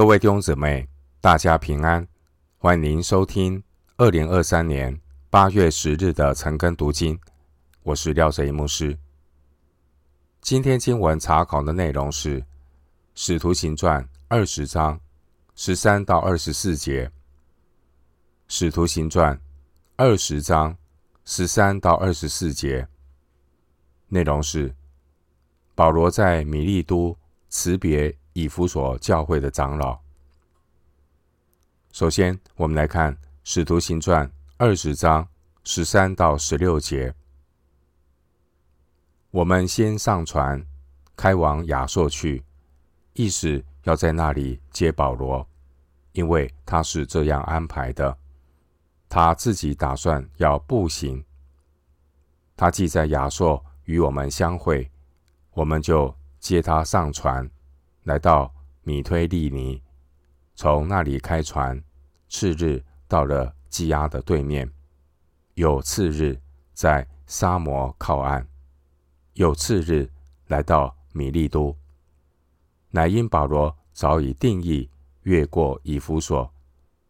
各位弟兄姊妹，大家平安！欢迎您收听二零二三年八月十日的晨更读经。我是廖哲一牧师。今天经文查考的内容是《使徒行传》二十章十三到二十四节，《使徒行传》二十章十三到二十四节内容是保罗在米利都辞别。以弗所教会的长老。首先，我们来看《使徒行传》二十章十三到十六节。我们先上船，开往亚朔去，意思要在那里接保罗，因为他是这样安排的。他自己打算要步行。他既在亚朔与我们相会，我们就接他上船。来到米推利尼，从那里开船，次日到了基阿的对面，有次日在沙摩靠岸，有次日来到米利都。乃因保罗早已定义越过以弗所，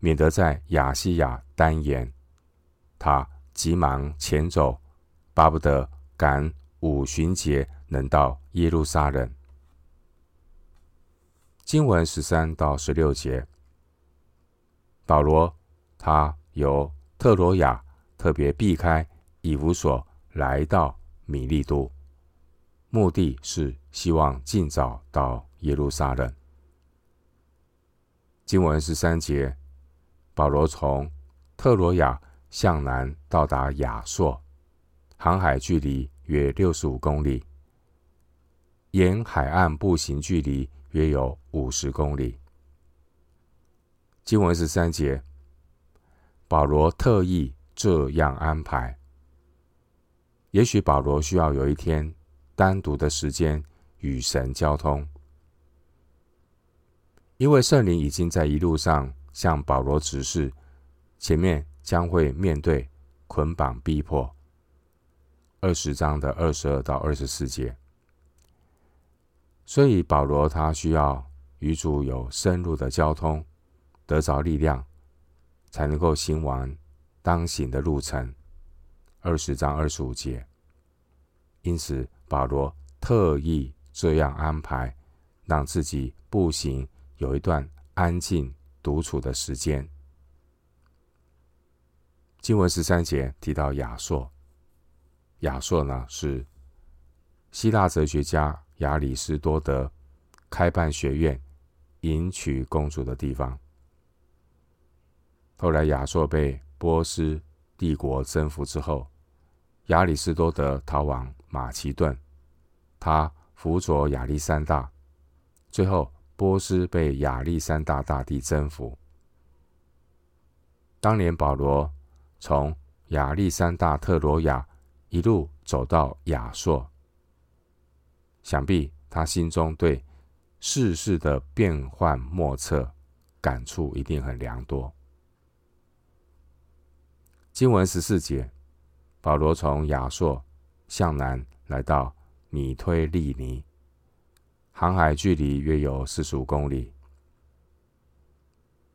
免得在亚细亚单言，他急忙前走，巴不得赶五旬节能到耶路撒冷。经文十三到十六节，保罗他由特罗亚特别避开以弗所，来到米利都，目的是希望尽早到耶路撒冷。经文十三节，保罗从特罗亚向南到达亚朔，航海距离约六十五公里，沿海岸步行距离。约有五十公里。经文十三节，保罗特意这样安排。也许保罗需要有一天单独的时间与神交通，因为圣灵已经在一路上向保罗指示，前面将会面对捆绑逼迫。二十章的二十二到二十四节。所以保罗他需要与主有深入的交通，得着力量，才能够行完当行的路程。二十章二十五节，因此保罗特意这样安排，让自己步行有一段安静独处的时间。经文十三节提到亚朔，亚朔呢是希腊哲学家。亚里士多德开办学院、迎娶公主的地方。后来亚朔被波斯帝国征服之后，亚里士多德逃往马其顿，他辅佐亚历山大。最后，波斯被亚历山大大帝征服。当年保罗从亚历山大特罗亚一路走到亚朔。想必他心中对世事的变幻莫测感触一定很良多。经文十四节，保罗从亚朔向南来到米推利尼，航海距离约有四十五公里。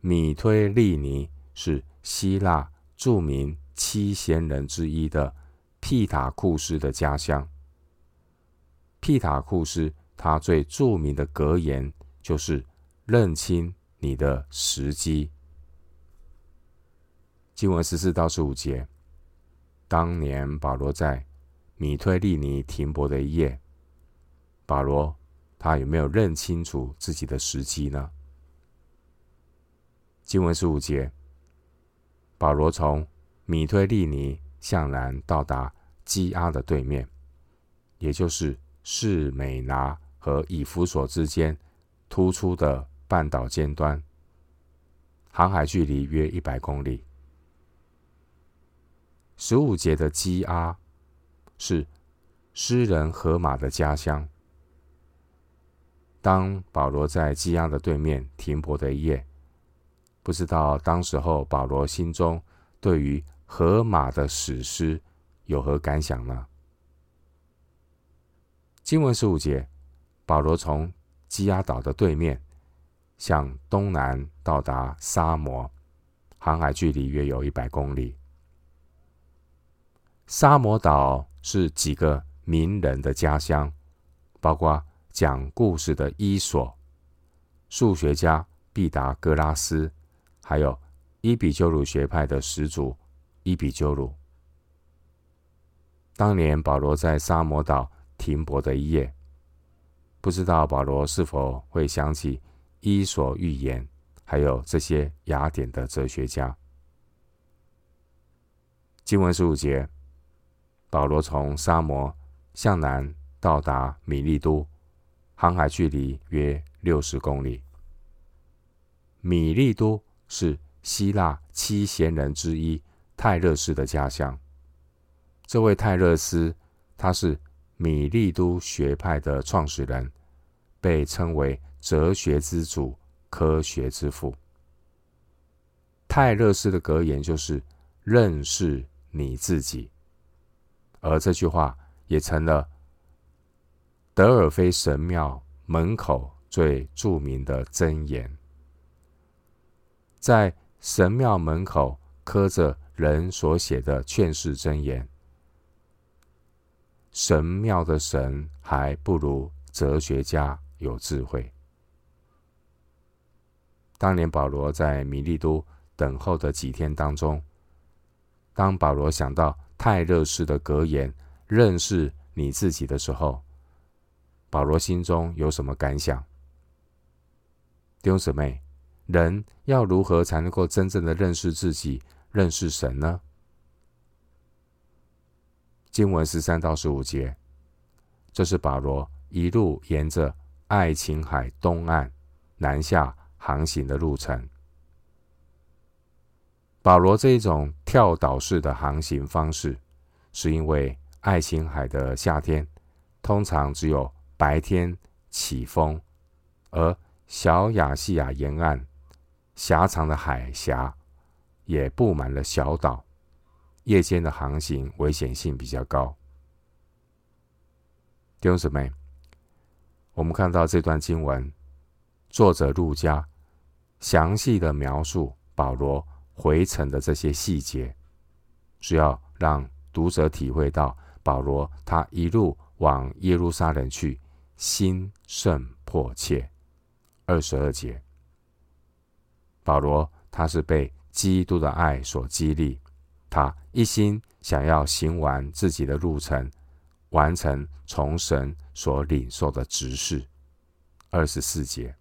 米推利尼是希腊著名七贤人之一的庇塔库斯的家乡。庇塔库斯，他最著名的格言就是“认清你的时机”。经文十四到十五节，当年保罗在米推利尼停泊的一夜，保罗他有没有认清楚自己的时机呢？经文十五节，保罗从米推利尼向南到达基阿的对面，也就是。士美拿和以弗所之间突出的半岛尖端，航海距离约一百公里。十五节的基阿是诗人荷马的家乡。当保罗在基阿的对面停泊的一夜，不知道当时候保罗心中对于荷马的史诗有何感想呢？经文十五节，保罗从基亚岛的对面向东南到达沙摩，航海距离约有一百公里。沙摩岛是几个名人的家乡，包括讲故事的伊索、数学家毕达哥拉斯，还有伊比鸠鲁学派的始祖伊比鸠鲁。当年保罗在沙摩岛停泊的一夜，不知道保罗是否会想起伊索寓言，还有这些雅典的哲学家。经文十五节，保罗从沙摩向南到达米利都，航海距离约六十公里。米利都是希腊七贤人之一泰勒斯的家乡。这位泰勒斯，他是米利都学派的创始人，被称为哲学之祖、科学之父。泰勒斯的格言就是“认识你自己”，而这句话也成了德尔菲神庙门口最著名的箴言。在神庙门口刻着人所写的劝世箴言。神庙的神还不如哲学家有智慧。当年保罗在米利都等候的几天当中，当保罗想到泰勒斯的格言“认识你自己”的时候，保罗心中有什么感想？弟兄姊妹。人要如何才能够真正的认识自己、认识神呢？经文十三到十五节，这是保罗一路沿着爱琴海东岸南下航行的路程。保罗这一种跳岛式的航行方式，是因为爱琴海的夏天通常只有白天起风，而小亚细亚沿岸。狭长的海峡也布满了小岛，夜间的航行危险性比较高。弟兄姊妹，我们看到这段经文，作者路加详细的描述保罗回程的这些细节，是要让读者体会到保罗他一路往耶路撒冷去，心甚迫切。二十二节。保罗他是被基督的爱所激励，他一心想要行完自己的路程，完成从神所领受的职事。二十四节，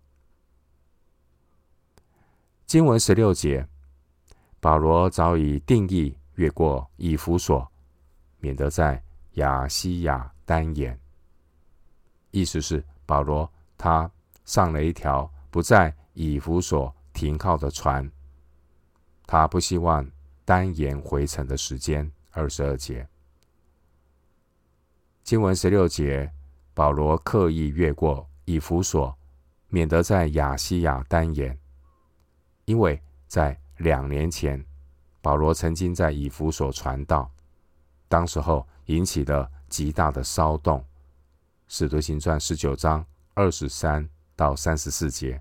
经文十六节，保罗早已定义越过以弗所，免得在亚西亚耽延。意思是保罗他上了一条不在以弗所。停靠的船，他不希望单言回程的时间。二十二节，经文十六节，保罗刻意越过以弗所，免得在亚西亚单言，因为在两年前，保罗曾经在以弗所传道，当时候引起了极大的骚动。使徒行传十九章二十三到三十四节，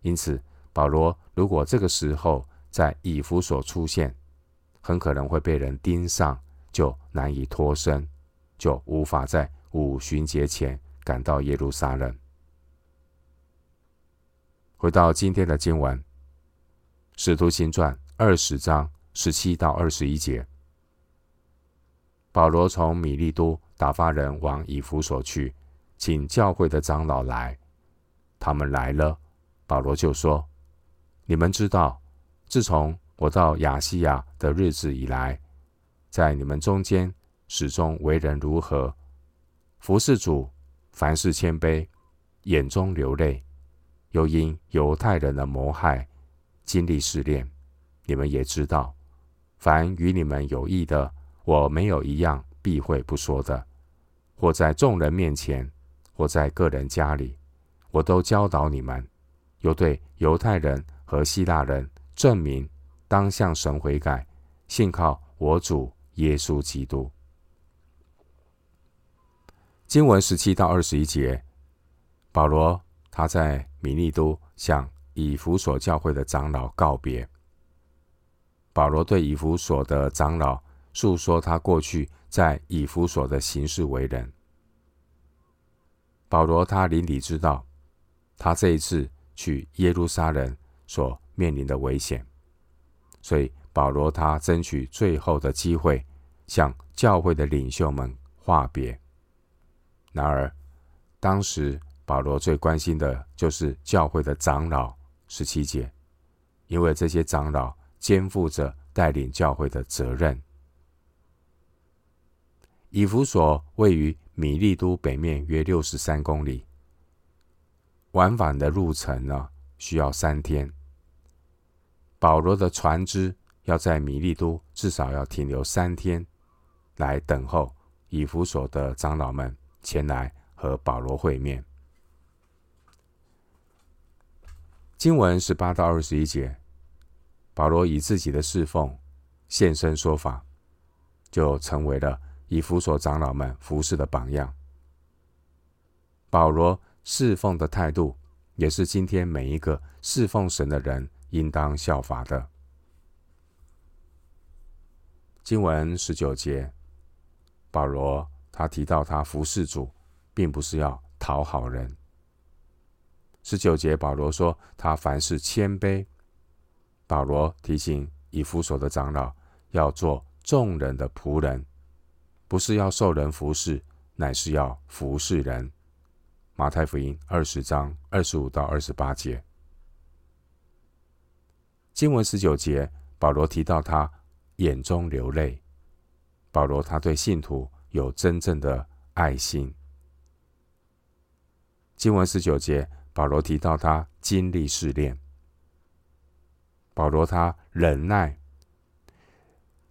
因此。保罗如果这个时候在以弗所出现，很可能会被人盯上，就难以脱身，就无法在五旬节前赶到耶路撒冷。回到今天的经文，《使徒行传》二十章十七到二十一节，保罗从米利都打发人往以弗所去，请教会的长老来。他们来了，保罗就说。你们知道，自从我到亚细亚的日子以来，在你们中间始终为人如何，服侍主，凡事谦卑，眼中流泪，又因犹太人的谋害，经历试炼。你们也知道，凡与你们有益的，我没有一样避讳不说的，或在众人面前，或在个人家里，我都教导你们，又对犹太人。和希腊人证明，当向神悔改，信靠我主耶稣基督。经文十七到二十一节，保罗他在米利都向以弗所教会的长老告别。保罗对以弗所的长老诉说他过去在以弗所的行事为人。保罗他邻里知道，他这一次去耶路撒冷所面临的危险，所以保罗他争取最后的机会，向教会的领袖们话别。然而，当时保罗最关心的就是教会的长老，十七节，因为这些长老肩负着带领教会的责任。以弗所位于米利都北面约六十三公里，往返的路程呢，需要三天。保罗的船只要在米利都至少要停留三天，来等候以弗所的长老们前来和保罗会面。经文十八到二十一节，保罗以自己的侍奉现身说法，就成为了。以弗所长老们服侍的榜样，保罗侍奉的态度，也是今天每一个侍奉神的人应当效法的。经文十九节，保罗他提到他服侍主，并不是要讨好人。十九节，保罗说他凡事谦卑。保罗提醒以弗所的长老要做众人的仆人。不是要受人服侍，乃是要服侍人。马太福音二十章二十五到二十八节，经文十九节，保罗提到他眼中流泪。保罗他对信徒有真正的爱心。经文十九节，保罗提到他经历试炼。保罗他忍耐，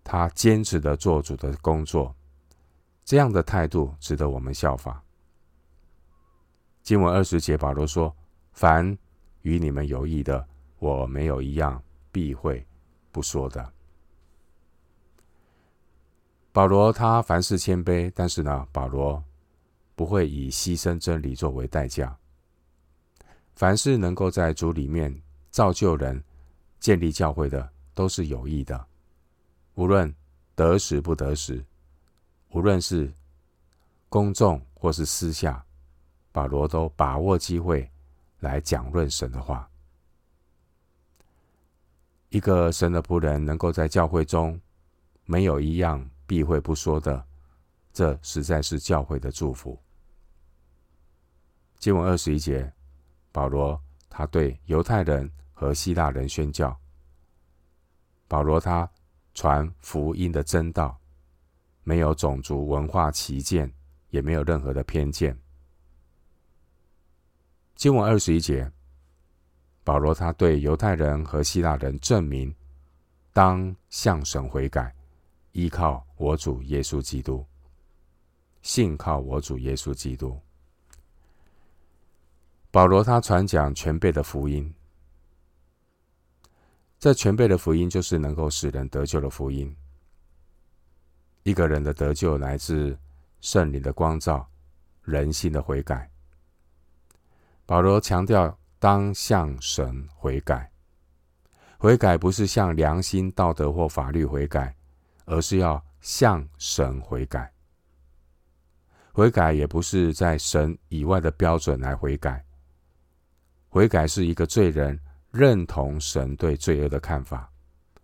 他坚持的做主的工作。这样的态度值得我们效法。经文二十节，保罗说：“凡与你们有益的，我没有一样避讳不说的。”保罗他凡事谦卑，但是呢，保罗不会以牺牲真理作为代价。凡是能够在主里面造就人、建立教会的，都是有益的，无论得时不得时。无论是公众或是私下，保罗都把握机会来讲论神的话。一个神的仆人能够在教会中没有一样避讳不说的，这实在是教会的祝福。经文二十一节，保罗他对犹太人和希腊人宣教。保罗他传福音的真道。没有种族文化歧见，也没有任何的偏见。经文二十一节，保罗他对犹太人和希腊人证明，当向神悔改，依靠我主耶稣基督，信靠我主耶稣基督。保罗他传讲全备的福音，这全备的福音就是能够使人得救的福音。一个人的得救来自圣灵的光照，人心的悔改。保罗强调，当向神悔改。悔改不是向良心、道德或法律悔改，而是要向神悔改。悔改也不是在神以外的标准来悔改。悔改是一个罪人认同神对罪恶的看法，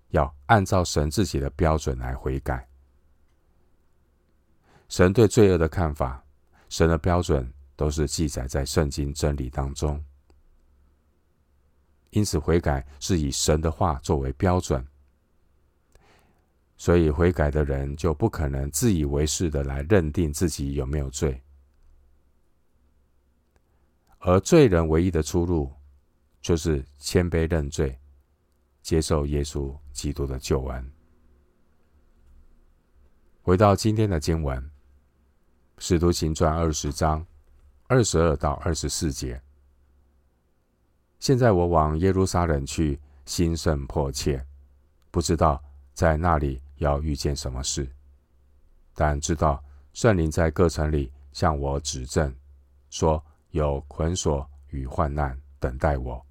要按照神自己的标准来悔改。神对罪恶的看法，神的标准都是记载在圣经真理当中。因此，悔改是以神的话作为标准，所以悔改的人就不可能自以为是的来认定自己有没有罪。而罪人唯一的出路，就是谦卑认罪，接受耶稣基督的救恩。回到今天的经文。使徒行传二十章二十二到二十四节。现在我往耶路撒冷去，心甚迫切，不知道在那里要遇见什么事，但知道圣灵在各城里向我指证，说有捆锁与患难等待我，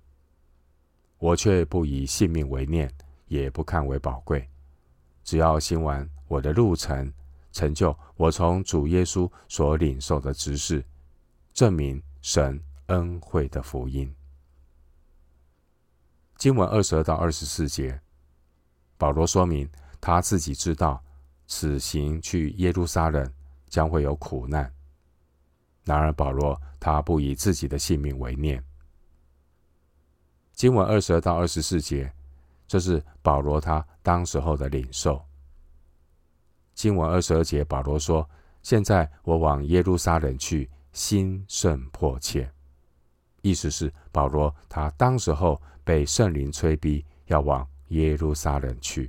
我却不以性命为念，也不看为宝贵，只要行完我的路程，成就我从主耶稣所领受的职事，证明神恩惠的福音。经文二十二到二十四节，保罗说明他自己知道此行去耶路撒冷将会有苦难。然而保罗他不以自己的性命为念。经文二十二到二十四节，这是保罗他当时候的领受。经文二十二节，保罗说：“现在我往耶路撒冷去，心甚迫切。”意思是保罗他当时候被圣灵催逼要往耶路撒冷去。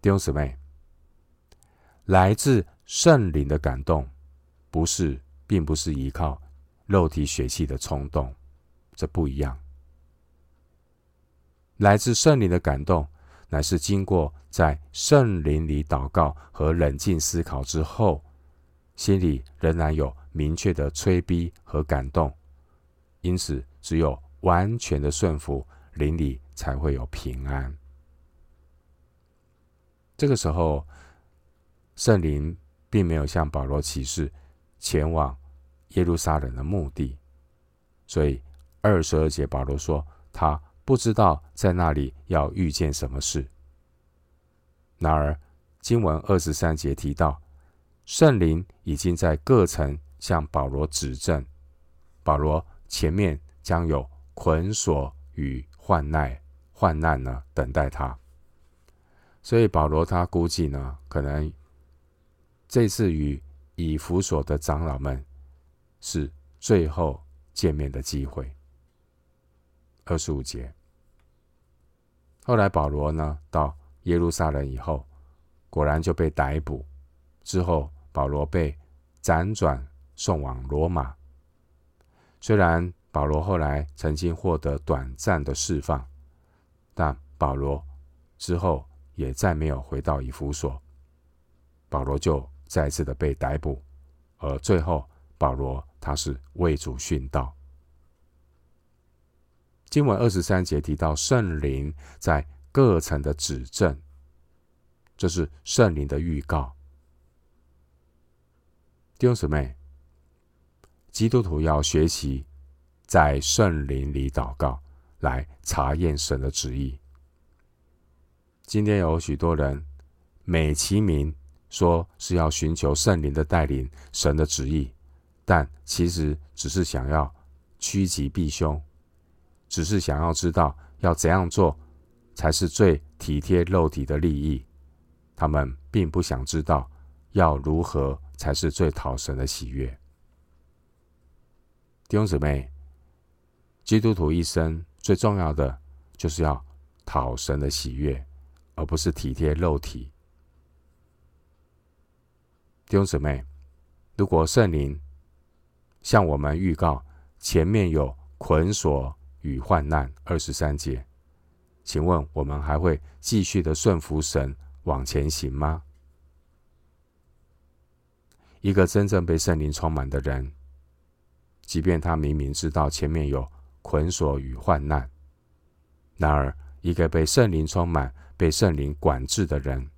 弟兄姊妹，来自圣灵的感动，不是，并不是依靠肉体血气的冲动，这不一样。来自圣灵的感动。乃是经过在圣灵里祷告和冷静思考之后，心里仍然有明确的催逼和感动，因此只有完全的顺服，灵里才会有平安。这个时候，圣灵并没有向保罗启示前往耶路撒冷的目的，所以二十二节保罗说他。不知道在那里要遇见什么事。然而，经文二十三节提到，圣灵已经在各城向保罗指证，保罗前面将有捆锁与患难，患难呢等待他。所以保罗他估计呢，可能这次与以弗所的长老们是最后见面的机会。二十五节。后来保罗呢，到耶路撒冷以后，果然就被逮捕。之后保罗被辗转送往罗马。虽然保罗后来曾经获得短暂的释放，但保罗之后也再没有回到以弗所。保罗就再次的被逮捕，而最后保罗他是为主殉道。经文二十三节提到圣灵在各城的指证，这是圣灵的预告。弟兄姊妹，基督徒要学习在圣灵里祷告，来查验神的旨意。今天有许多人美其名说是要寻求圣灵的带领、神的旨意，但其实只是想要趋吉避凶。只是想要知道要怎样做才是最体贴肉体的利益，他们并不想知道要如何才是最讨神的喜悦。弟兄姊妹，基督徒一生最重要的就是要讨神的喜悦，而不是体贴肉体。弟兄姊妹，如果圣灵向我们预告前面有捆锁，与患难，二十三节，请问我们还会继续的顺服神往前行吗？一个真正被圣灵充满的人，即便他明明知道前面有捆锁与患难，然而一个被圣灵充满、被圣灵管制的人，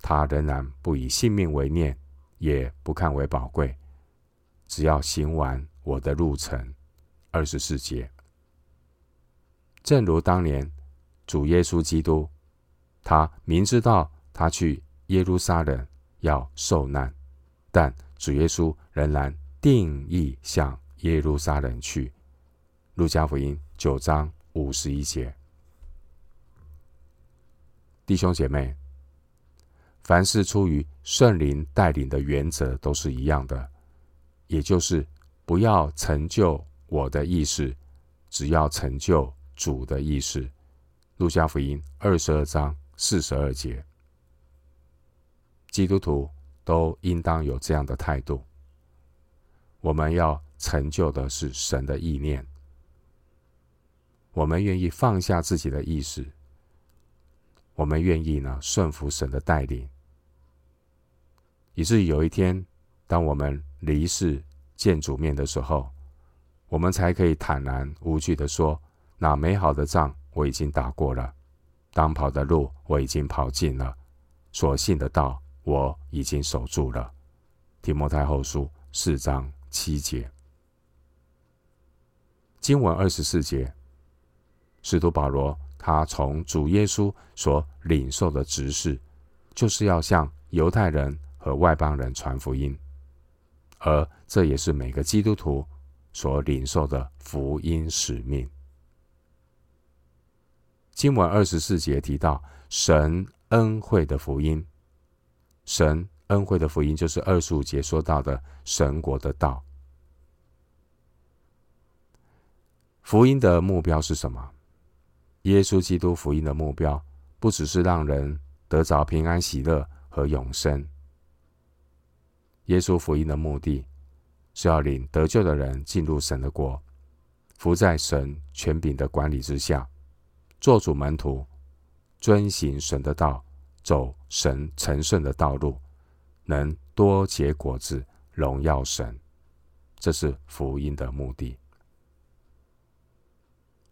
他仍然不以性命为念，也不看为宝贵，只要行完我的路程，二十四节。正如当年主耶稣基督，他明知道他去耶路撒冷要受难，但主耶稣仍然定义向耶路撒冷去。路加福音九章五十一节。弟兄姐妹，凡是出于圣灵带领的原则都是一样的，也就是不要成就我的意思，只要成就。主的意思，路加福音二十二章四十二节，基督徒都应当有这样的态度。我们要成就的是神的意念，我们愿意放下自己的意识，我们愿意呢顺服神的带领，以至于有一天，当我们离世见主面的时候，我们才可以坦然无惧地说：“那美好的仗我已经打过了，当跑的路我已经跑尽了，所信的道我已经守住了。”提摩太后书四章七节，经文二十四节，使徒保罗他从主耶稣所领受的职事，就是要向犹太人和外邦人传福音，而这也是每个基督徒。所领受的福音使命。经文二十四节提到神恩惠的福音，神恩惠的福音就是二十五节说到的神国的道。福音的目标是什么？耶稣基督福音的目标不只是让人得着平安喜乐和永生。耶稣福音的目的。是要领得救的人进入神的国，服在神权柄的管理之下，做主门徒，遵行神的道，走神成圣的道路，能多结果子，荣耀神。这是福音的目的。